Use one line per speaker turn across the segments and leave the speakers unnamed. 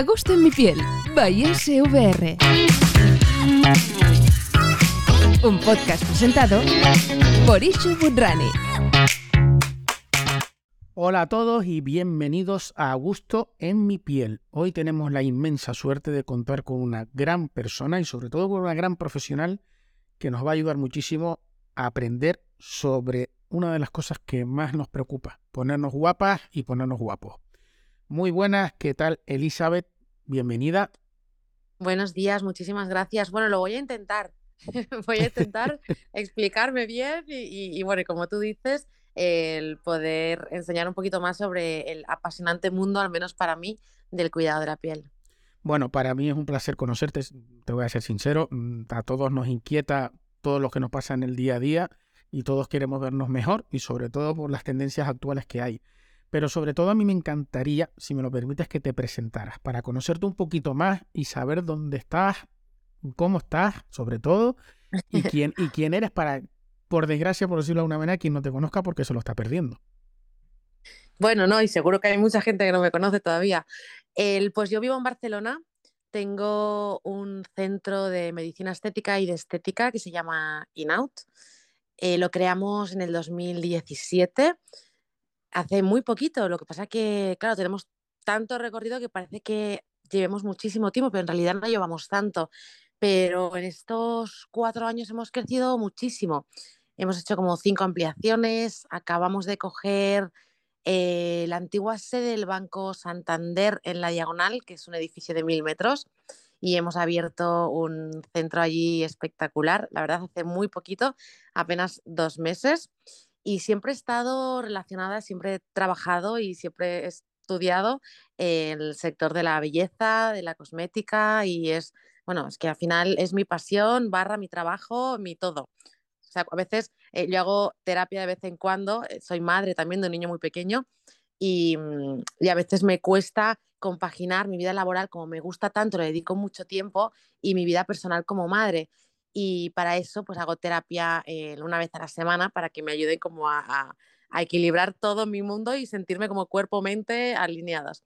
A gusto en mi piel, by SVR. Un podcast presentado por Ishu Budrani.
Hola a todos y bienvenidos a Gusto en mi piel. Hoy tenemos la inmensa suerte de contar con una gran persona y sobre todo con una gran profesional que nos va a ayudar muchísimo a aprender sobre una de las cosas que más nos preocupa, ponernos guapas y ponernos guapos. Muy buenas, ¿qué tal Elizabeth? Bienvenida.
Buenos días, muchísimas gracias. Bueno, lo voy a intentar. voy a intentar explicarme bien y, bueno, como tú dices, el poder enseñar un poquito más sobre el apasionante mundo, al menos para mí, del cuidado de la piel.
Bueno, para mí es un placer conocerte, te voy a ser sincero, mm, a todos nos inquieta todo lo que nos pasa en el día a día y todos queremos vernos mejor y sobre todo por las tendencias actuales que hay. Pero sobre todo a mí me encantaría, si me lo permites, que te presentaras para conocerte un poquito más y saber dónde estás, cómo estás, sobre todo, y quién, y quién eres para, por desgracia, por decirlo de alguna manera, quien no te conozca porque se lo está perdiendo.
Bueno, no, y seguro que hay mucha gente que no me conoce todavía. El, pues yo vivo en Barcelona, tengo un centro de medicina estética y de estética que se llama InOut. Eh, lo creamos en el 2017 hace muy poquito. Lo que pasa que, claro, tenemos tanto recorrido que parece que llevemos muchísimo tiempo, pero en realidad no llevamos tanto. Pero en estos cuatro años hemos crecido muchísimo. Hemos hecho como cinco ampliaciones, acabamos de coger eh, la antigua sede del Banco Santander en la Diagonal, que es un edificio de mil metros, y hemos abierto un centro allí espectacular, la verdad, hace muy poquito, apenas dos meses y siempre he estado relacionada, siempre he trabajado y siempre he estudiado el sector de la belleza, de la cosmética y es, bueno, es que al final es mi pasión, barra mi trabajo, mi todo. O sea, a veces eh, yo hago terapia de vez en cuando, eh, soy madre también de un niño muy pequeño y, mm, y, a veces me cuesta compaginar mi vida laboral como me gusta tanto, le dedico mucho tiempo y mi vida personal como madre y para eso pues hago terapia eh, una vez a la semana para que me ayude como a, equilibrar todo mi mundo y sentirme como cuerpo-mente alineadas.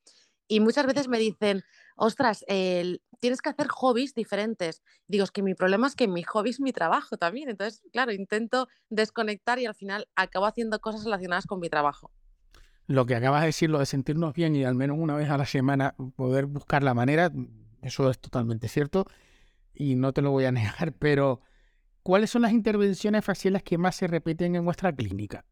Y muchas veces me dicen, ostras, tienes que hacer hobbies diferentes. Digo, es que mi problema es que mi hobby es mi trabajo también. Entonces, claro, intento desconectar y al final acabo haciendo cosas relacionadas con mi trabajo.
Lo que acabas de decir, lo de sentirnos bien y al menos una vez a la semana poder buscar la manera, eso es totalmente cierto y no te lo voy a negar, pero ¿cuáles son las intervenciones faciales que más se repiten en vuestra clínica?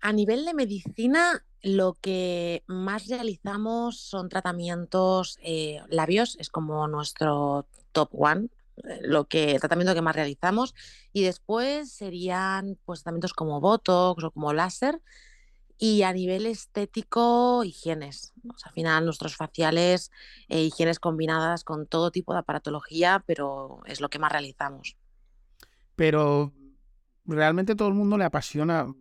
A nivel de medicina, lo que más realizamos son tratamientos eh, labios, es como nuestro top one, eh, lo que, el tratamiento que más realizamos, y después serían pues, tratamientos como Botox o como láser, y a nivel estético, higienes. al final, nuestros faciales, eh, higienes combinadas con todo tipo de aparatología, pero es lo que más realizamos.
Pero realmente todo el mundo le apasiona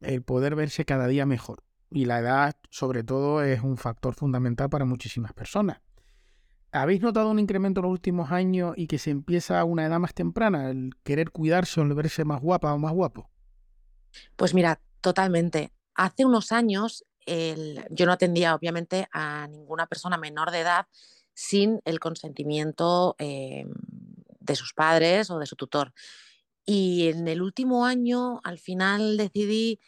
el poder verse cada día mejor. Y la edad, sobre todo, es un factor fundamental para muchísimas personas. ¿Habéis notado un incremento en los últimos años y que se empieza a una edad más temprana, el querer cuidarse o el verse más guapa o más guapo?
Pues mira, totalmente. Hace unos años yo no atendía obviamente a ninguna persona menor de edad sin el consentimiento em, de sus padres o de su tutor. Y en el último año, al final decidí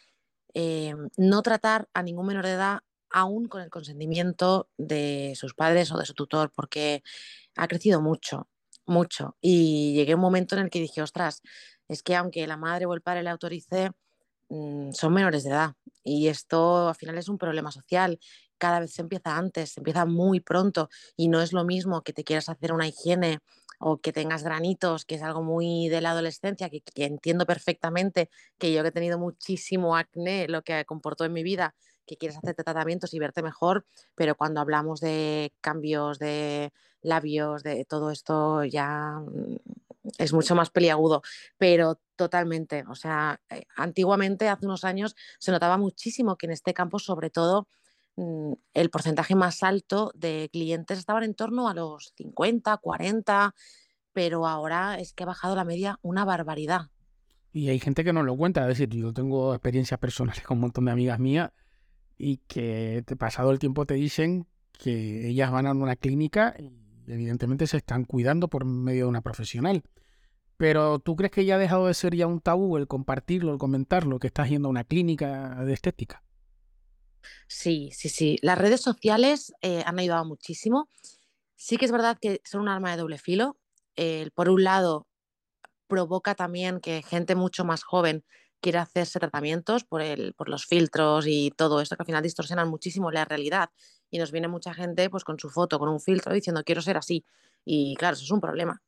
em, no tratar a ningún menor de edad aún con el consentimiento de sus padres o de su tutor, porque ha crecido mucho, mucho. Y llegué a un momento en el que dije, ostras, es que aunque la madre o el padre le autorice, son menores de edad. Y esto al final es un problema social. Cada vez se empieza antes, se empieza muy pronto. Y no es lo mismo que te quieras hacer una higiene o que tengas granitos, que es algo muy de la adolescencia, que, entiendo perfectamente que yo que he tenido muchísimo acné, lo que comportó en mi vida, que quieres hacerte tratamientos y verte mejor, pero cuando hablamos de cambios de labios, de todo esto ya mm, es mucho más peliagudo, pero totalmente. O sea, eh, antiguamente, hace unos años, se notaba muchísimo que en este campo, sobre todo, mm, el porcentaje más alto de clientes estaban en torno a los 50, 40, pero ahora es que ha bajado la media una barbaridad.
Y hay gente que no lo cuenta, es decir, yo tengo experiencias personales con un montón de amigas mías y que pasado el tiempo te dicen que ellas van a una clínica y evidentemente se están cuidando por medio de una profesional. Pero ¿tú crees que ya ha dejado de ser ya un tabú el compartirlo, el comentarlo, que estás yendo a una clínica de estética?
Sí, sí, sí. Las redes sociales eh, han ayudado muchísimo. Sí que es verdad que son un arma de doble filo. por un lado, provoca también que gente mucho más joven quiera hacerse tratamientos por, el, por los filtros y todo esto que al final distorsionan muchísimo la realidad. Y nos viene mucha gente pues con su foto, con un filtro, diciendo quiero ser así. Y claro, eso es un problema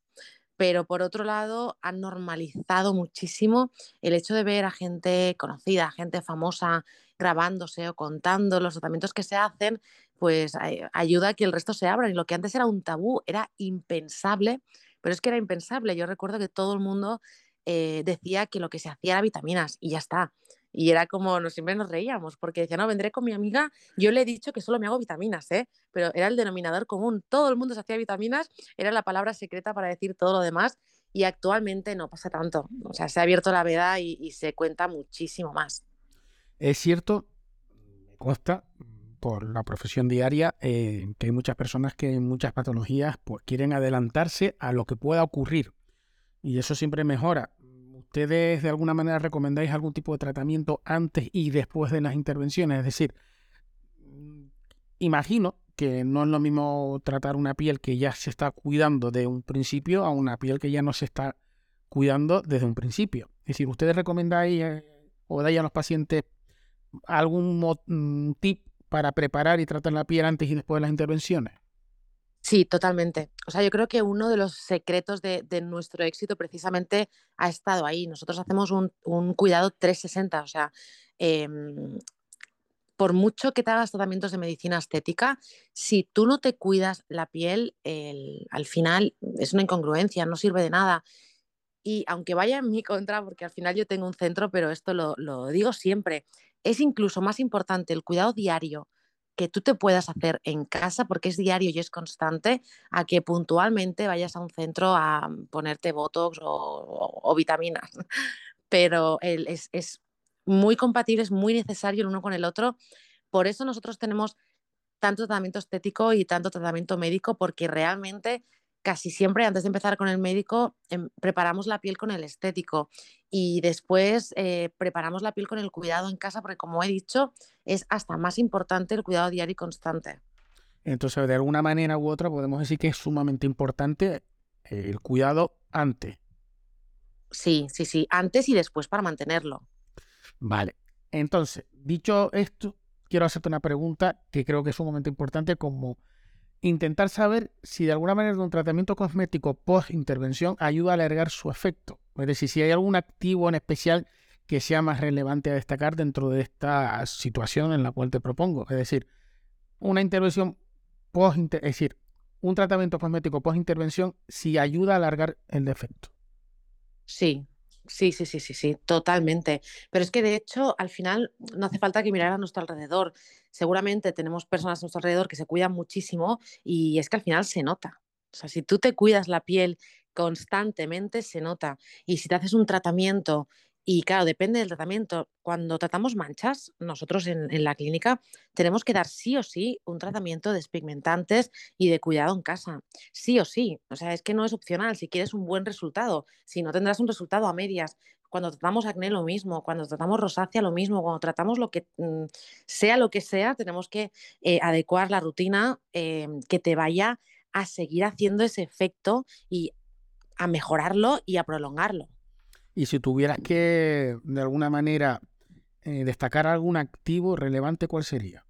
pero por otro lado han normalizado muchísimo el hecho de ver a gente conocida, gente famosa grabándose o contando los tratamientos que se hacen, pues ayuda a que el resto se abra. Y lo que antes era un tabú era impensable, pero es que era impensable. Yo recuerdo que todo el mundo eh, decía que lo que se hacía era vitaminas y ya está. Y era como, nos, siempre nos reíamos, porque decía, no, vendré con mi amiga, yo le he dicho que solo me hago vitaminas, ¿eh? Pero era el denominador común, todo el mundo se hacía vitaminas, era la palabra secreta para decir todo lo demás, y actualmente no pasa tanto. O sea, se ha abierto la veda y, se cuenta muchísimo más.
Es cierto, me consta por la profesión diaria eh, que hay muchas personas que en muchas patologías pues, quieren adelantarse a lo que pueda ocurrir. Y eso siempre mejora. ¿Ustedes de alguna manera recomendáis algún tipo de tratamiento antes y después de las intervenciones? Es decir, mm, imagino que no es lo mismo tratar una piel que ya se está cuidando de un principio a una piel que ya no se está cuidando desde un principio. Es decir, ¿ustedes recomendáis eh, o dais a los pacientes algún mm, tip para preparar y tratar la piel antes y después de las intervenciones?
Sí, totalmente. O sea, yo creo que uno de los secretos de, nuestro éxito precisamente ha estado ahí. Nosotros hacemos un, cuidado 360, o sea, em, por mucho que te hagas tratamientos de medicina estética, si tú no te cuidas la piel, al final es una incongruencia, no sirve de nada. Y aunque vaya en mi contra, porque al final yo tengo un centro, pero esto lo, lo digo siempre, es incluso más importante el cuidado diario que tú te puedas hacer en casa porque es diario y es constante a que puntualmente vayas a un centro a ponerte botox o, vitaminas. Pero es, es muy compatible, es muy necesario el uno con el otro. Por eso nosotros tenemos tanto tratamiento estético y tanto tratamiento médico porque realmente casi siempre antes de empezar con el médico em, preparamos la piel con el estético y después eh, preparamos la piel con el cuidado en casa porque como he dicho es hasta más importante el cuidado diario y constante.
Entonces de alguna manera u otra podemos decir que es sumamente importante el cuidado antes.
Sí, sí, sí, antes y después para mantenerlo.
Vale, entonces dicho esto quiero hacerte una pregunta que creo que es sumamente importante como intentar saber si de alguna manera un tratamiento cosmético post-intervención ayuda a alargar su efecto. Es decir, si hay algún activo en especial que sea más relevante a destacar dentro de esta situación en la cual te propongo. Es decir, una intervención post es decir, un tratamiento cosmético post-intervención si ayuda a alargar el defecto.
Sí, Sí, sí, sí, sí, sí, totalmente. Pero es que de hecho, al final no hace falta que mirar a nuestro alrededor. Seguramente tenemos personas a nuestro alrededor que se cuidan muchísimo y es que al final se nota. O sea, si tú te cuidas la piel constantemente, se nota. Y si te haces un tratamiento y claro, depende del tratamiento. Cuando tratamos manchas, nosotros en, la clínica tenemos que dar sí o sí un tratamiento de despigmentantes y de cuidado en casa. Sí o sí. O sea, es que no es opcional si quieres un buen resultado. Si no tendrás un resultado a medias. Cuando tratamos acné lo mismo, cuando tratamos rosácea lo mismo, cuando tratamos lo que mm, sea lo que sea, tenemos que eh, adecuar la rutina eh, que te vaya a seguir haciendo ese efecto y a mejorarlo y a prolongarlo.
Y si tuvieras que, de alguna manera, eh, destacar algún activo relevante, ¿cuál sería?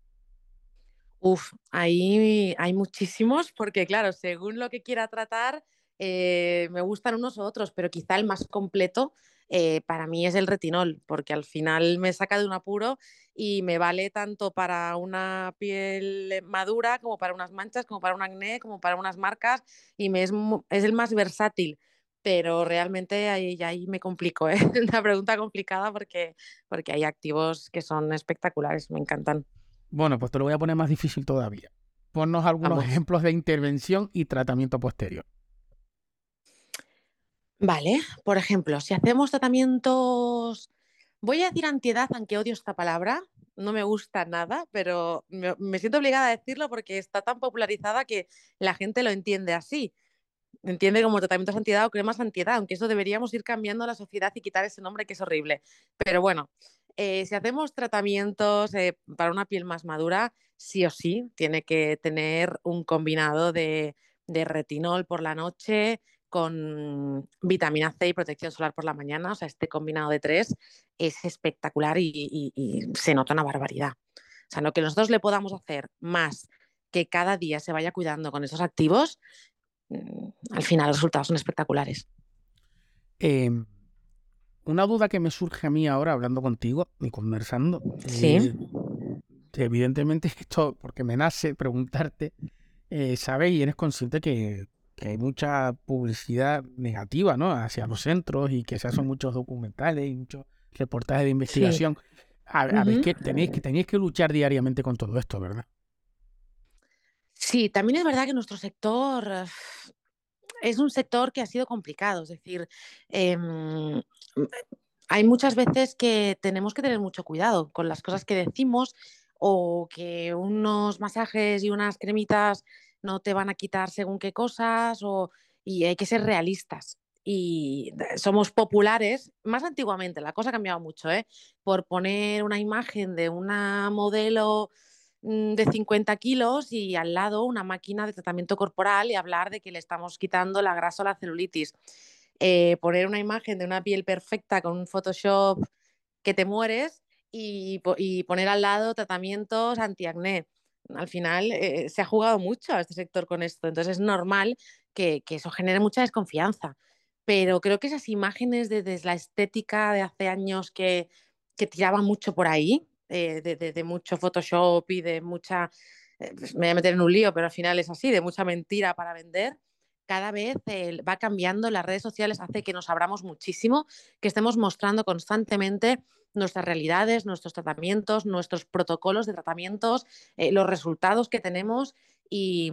Uf, ahí hay muchísimos, porque claro, según lo que quiera tratar, eh, me gustan unos u otros, pero quizá el más completo eh, para mí es el retinol, porque al final me saca de un apuro y me vale tanto para una piel madura como para unas manchas, como para un acné, como para unas marcas, y me es, es el más versátil pero realmente ahí, ahí me complico, ¿eh? una pregunta complicada porque, porque hay activos que son espectaculares, me encantan.
Bueno, pues te lo voy a poner más difícil todavía. Ponnos algunos ejemplos de intervención y tratamiento posterior.
Vale, por ejemplo, si hacemos tratamientos, voy a decir antiedad, aunque odio esta palabra, no me gusta nada, pero me, me siento obligada a decirlo porque está tan popularizada que la gente lo entiende así entiende como tratamientos antiedad o cremas antiedad, aunque eso deberíamos ir cambiando la sociedad y quitar ese nombre que es horrible. Pero bueno, eh, si hacemos tratamientos eh, para una piel más madura, sí o sí tiene que tener un combinado de, retinol por la noche con vitamina C y protección solar por la mañana. O sea, este combinado de tres es espectacular y, y se nota una barbaridad. O sea, lo que nosotros le podamos hacer más que cada día se vaya cuidando con esos activos, al final los resultados son espectaculares.
Em, una duda que me surge a mí ahora hablando contigo y conversando.
Sí.
Eh, evidentemente esto, porque me nace preguntarte, eh, sabes y eres consciente que, hay mucha publicidad negativa ¿no? hacia los centros y que se hacen muchos documentales y muchos reportajes de investigación. A, ver, que tenéis, que tenéis que luchar diariamente con todo esto, ¿verdad?
Sí, también es verdad que nuestro sector es un sector que ha sido complicado, es decir, em, hay muchas veces que tenemos que tener mucho cuidado con las cosas que decimos o que unos masajes y unas cremitas no te van a quitar según qué cosas y hay que ser realistas. Y somos populares, más antiguamente, la cosa ha cambiado mucho, ¿eh? por poner una imagen de una modelo Mm, de 50 kilos y al lado una máquina de tratamiento corporal y hablar de que le estamos quitando la grasa o la celulitis. Eh, poner una imagen de una piel perfecta con un Photoshop que te mueres y, poner al lado tratamientos antiacné. Al final eh, se ha jugado mucho a este sector con esto, entonces es normal que, eso genere mucha desconfianza. Pero creo que esas imágenes de, la estética de hace años que, que tiraban mucho por ahí, eh, de, mucho Photoshop y de mucha, eh, pues me voy a meter en un lío, pero al final es así, de mucha mentira para vender, cada vez va cambiando, las redes sociales hace que nos abramos muchísimo, que estemos mostrando constantemente nuestras realidades, nuestros tratamientos, nuestros protocolos de tratamientos, eh, los resultados que tenemos y,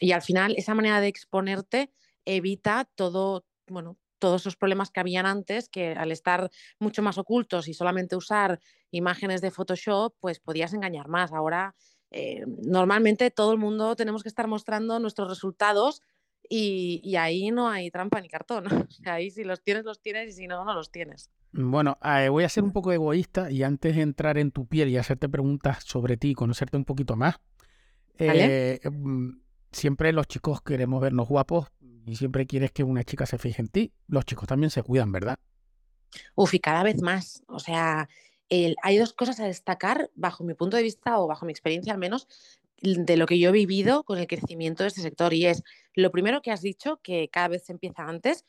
y, al final esa manera de exponerte evita todo, bueno, todos esos problemas que habían antes, que al estar mucho más ocultos y solamente usar imágenes de Photoshop, pues podías engañar más. Ahora, eh, normalmente todo el mundo tenemos que estar mostrando nuestros resultados y, ahí no hay trampa ni cartón. ahí si los tienes, los tienes y si no, no los tienes.
Bueno, eh, voy a ser un poco egoísta y antes de entrar en tu piel y hacerte preguntas sobre ti y conocerte un poquito más, eh, mm, siempre los chicos queremos vernos guapos y siempre quieres que una chica se fije en ti. Los chicos también se cuidan, ¿verdad?
Uf, y cada vez más. O sea, hay dos cosas a destacar bajo mi punto de vista o bajo mi experiencia al menos de lo que yo he vivido con el crecimiento de este sector y es lo primero que has dicho, que cada vez se empieza antes,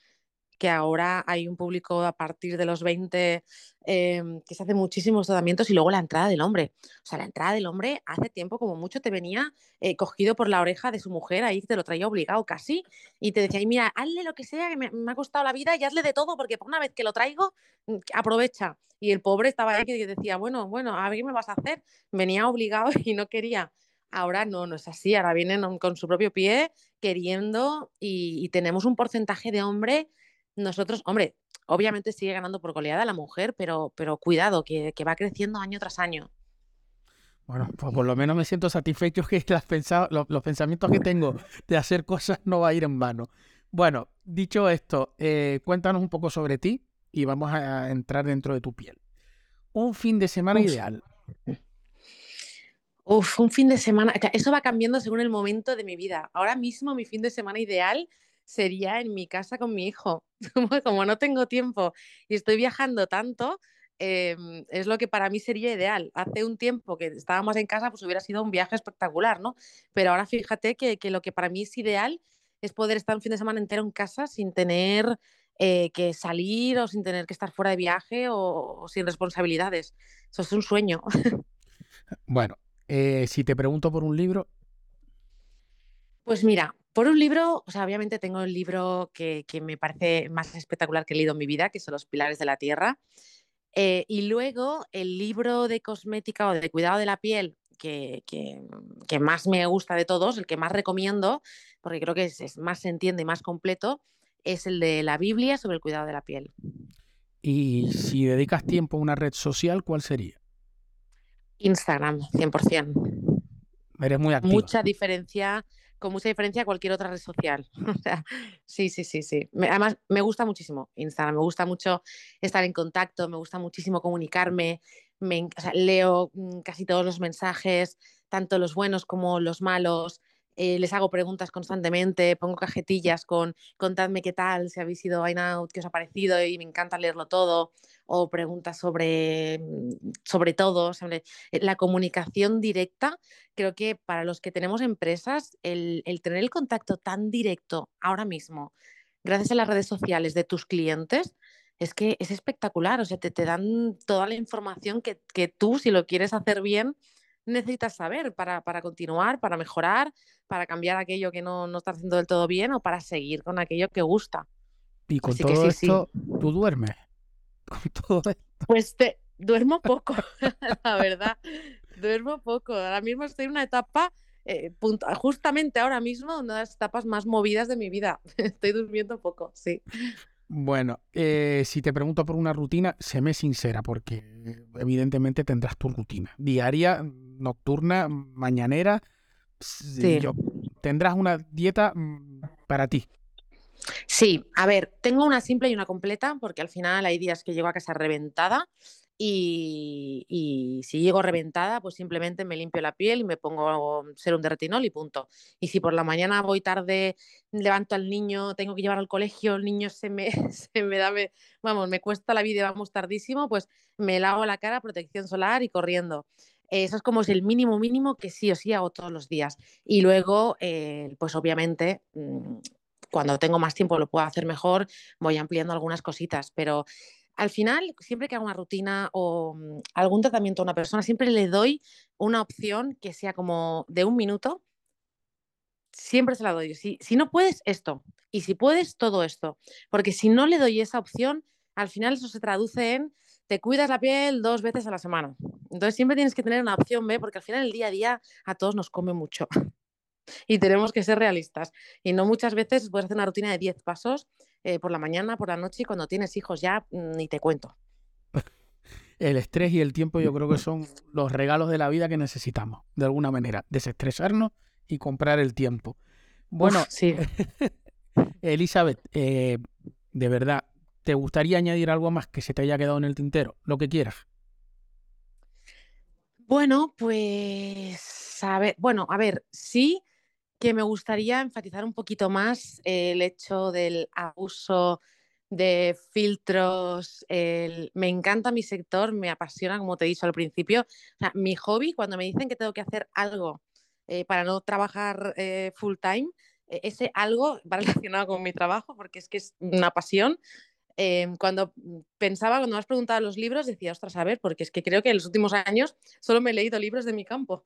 que ahora hay un público a partir de los 20 em, que se hace muchísimos tratamientos y luego la entrada del hombre. O sea, la entrada del hombre hace tiempo como mucho te venía eh, cogido por la oreja de su mujer, ahí te lo traía obligado casi y te decía, mira, hazle lo que sea, que me, ha costado la vida y hazle de todo porque por una vez que lo traigo, mm, aprovecha. Y el pobre estaba ahí que decía, bueno, bueno, a ver qué me vas a hacer. Venía obligado y no quería. Ahora no, no es así. Ahora vienen con su propio pie queriendo y, y tenemos un porcentaje de hombre nosotros, hombre, obviamente sigue ganando por goleada la mujer, pero, pero cuidado, que, va creciendo año tras año.
Bueno, pues por lo menos me siento satisfecho que las los, los, pensamientos que tengo de hacer cosas no va a ir en vano. Bueno, dicho esto, eh, cuéntanos un poco sobre ti y vamos a entrar dentro de tu piel. Un fin de semana ideal.
Uf, un fin de semana. Eso va cambiando según el momento de mi vida. Ahora mismo mi fin de semana ideal sería en mi casa con mi hijo. Como no tengo tiempo y estoy viajando tanto, em, es lo que para mí sería ideal. Hace un tiempo que estábamos en casa, pues hubiera sido un viaje espectacular, ¿no? Pero ahora fíjate que, lo que para mí es ideal es poder estar un fin de semana entero en casa sin tener eh, que salir o sin tener que estar fuera de viaje o, sin responsabilidades. Eso es un sueño.
Bueno, eh, si te pregunto por un libro.
Pues mira, por un libro, o sea, obviamente tengo el libro que, me parece más espectacular que he leído en mi vida, que son Los Pilares de la Tierra. Eh, y luego el libro de cosmética o de cuidado de la piel que, más me gusta de todos, el que más recomiendo, porque creo que es, más se entiende y más completo, es el de la Biblia sobre el cuidado de la piel.
Y si dedicas tiempo a una red social, ¿cuál sería?
Instagram, 100%.
Eres muy activa.
Mucha diferencia, con mucha diferencia a cualquier otra red social. O sea, sí, sí, sí, sí. Me- además, me gusta muchísimo Instagram, me gusta mucho estar en contacto, me gusta muchísimo comunicarme, me o leo mm, casi todos los mensajes, tanto los buenos como los malos. Eh, les hago preguntas constantemente, pongo cajetillas con contadme qué tal, si habéis ido a Out, qué os ha parecido y me encanta leerlo todo, o preguntas sobre, mm, sobre todo, sobre eh, la comunicación directa creo que para los que tenemos empresas, el, el tener el contacto tan directo ahora mismo, gracias a las redes sociales de tus clientes, es que es espectacular. O sea, te, te dan toda la información que, que tú, si lo quieres hacer bien, necesitas saber para, para continuar, para mejorar, para cambiar aquello que no, no está haciendo del todo bien o para seguir con aquello que gusta.
Y con
Así
todo
sí, sí.
esto, tú duermes. Con todo esto.
Pues te, duermo poco, la verdad. Duermo poco. Ahora mismo estoy en una etapa, eh, punto- justamente ahora mismo, una de las etapas más movidas de mi vida. Estoy durmiendo poco, sí.
Bueno, eh, si te pregunto por una rutina, séme sincera, porque evidentemente tendrás tu rutina. Diaria, nocturna, mañanera.
Sí.
yo- tendrás una dieta mm, para ti.
Sí, a ver, tengo una simple y una completa, porque al final hay días que llego a casa reventada y, si llego reventada, pues simplemente me limpio la piel y me pongo serum de retinol y punto. Y si por la mañana voy tarde, levanto al niño, tengo que llevar al colegio, el niño se me, se me da, vamos, me cuesta la vida vamos tardísimo, pues me lavo la cara, protección solar y corriendo. Eso es como es el mínimo mínimo que sí o sí hago todos los días. Y luego, eh, pues obviamente, mm, cuando tengo más tiempo lo puedo hacer mejor, voy ampliando algunas cositas, pero al final, siempre que hago una rutina o mm, algún tratamiento a una persona, siempre le doy una opción que sea como de un minuto, siempre se la doy. Si, si no puedes, esto. Y si puedes, todo esto. Porque si no le doy esa opción, al final eso se traduce en te cuidas la piel dos veces a la semana. Entonces siempre tienes que tener una opción B porque al final el día a día a todos nos come mucho. Y tenemos que ser realistas. Y no muchas veces puedes hacer una rutina de 10 pasos eh, por la mañana, por la noche y cuando tienes hijos ya mm, ni te cuento.
El estrés y el tiempo yo creo que son los regalos de la vida que necesitamos, de alguna manera. Desestresarnos y comprar el tiempo. Bueno,
Uf, sí.
Elizabeth, eh, de verdad, ¿te gustaría añadir algo más que se te haya quedado en el tintero? Lo que quieras.
Bueno, pues a ver, bueno, a ver, sí que me gustaría enfatizar un poquito más el hecho del abuso de filtros. Me encanta mi sector, me apasiona, como te he dicho al principio. O sea, mi hobby, cuando me dicen que tengo que hacer algo eh, para no trabajar eh, full time, eh, ese algo va relacionado con mi trabajo porque es que es una pasión. Eh, cuando pensaba, cuando me has preguntado los libros, decía, ostras, a ver, porque es que creo que en los últimos años solo me he leído libros de mi campo.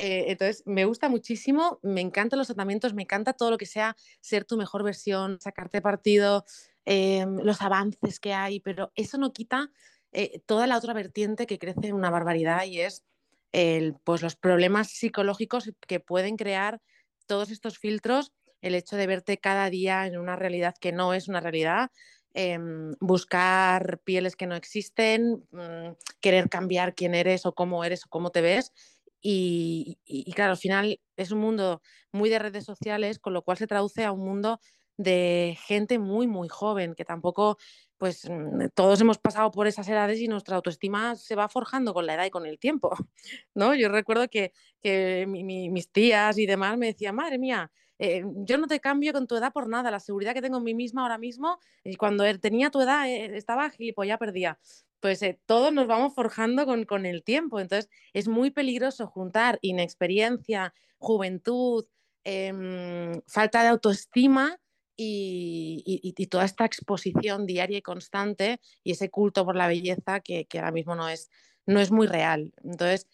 Eh, entonces, me gusta muchísimo, me encantan los tratamientos, me encanta todo lo que sea ser tu mejor versión, sacarte partido, eh, los avances que hay, pero eso no quita eh, toda la otra vertiente que crece en una barbaridad y es el, pues, los problemas psicológicos que pueden crear todos estos filtros, el hecho de verte cada día en una realidad que no es una realidad, em, buscar pieles que no existen, mm, querer cambiar quién eres o cómo eres o cómo te ves. Y, claro, al final es un mundo muy de redes sociales, con lo cual se traduce a un mundo de gente muy, muy joven, que tampoco, pues mm, todos hemos pasado por esas edades y nuestra autoestima se va forjando con la edad y con el tiempo, ¿no? Yo recuerdo que, que mi- mi- mis tías y demás me decían, madre mía, eh, yo no te cambio con tu edad por nada, la seguridad que tengo en mí misma ahora mismo, y cuando er- tenía tu edad eh, estaba gilipollas perdía. Pues eh, todos nos vamos forjando con, con el tiempo, entonces es muy peligroso juntar inexperiencia, juventud, em, falta de autoestima y, y- y toda esta exposición diaria y constante y ese culto por la belleza que, que ahora mismo no es, no es muy real. Entonces,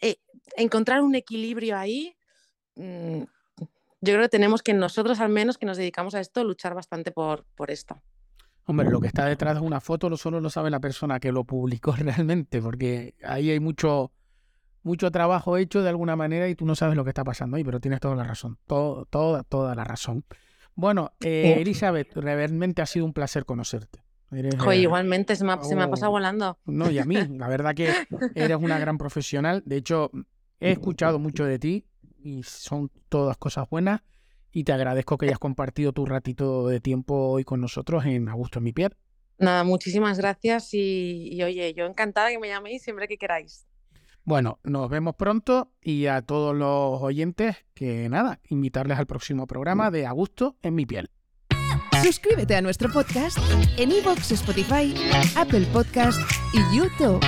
eh, encontrar un equilibrio ahí, mm, yo creo que tenemos que nosotros al menos que nos dedicamos a esto, luchar bastante por, por esto.
Hombre, lo que está detrás de una foto lo solo lo sabe la persona que lo publicó realmente, porque ahí hay mucho, mucho trabajo hecho de alguna manera y tú no sabes lo que está pasando ahí, pero tienes toda la razón, todo, toda, toda la razón. Bueno, eh. Elizabeth, realmente ha sido un placer conocerte. Eres,
Joder,
eh,
igualmente se me, ha, se me ha
oh.
pasado volando.
No, y a mí, la verdad que eres una gran profesional. De hecho, he escuchado mucho de ti y son todas cosas buenas. Y te agradezco que hayas compartido tu ratito de tiempo hoy con nosotros en A Gusto en mi piel.
Nada, muchísimas gracias y, y oye, yo encantada que me llaméis siempre que queráis.
Bueno, nos vemos pronto y a todos los oyentes que nada, invitarles al próximo programa de A Gusto en mi piel.
Suscríbete a nuestro podcast en iVoox, Spotify, Apple Podcast y YouTube.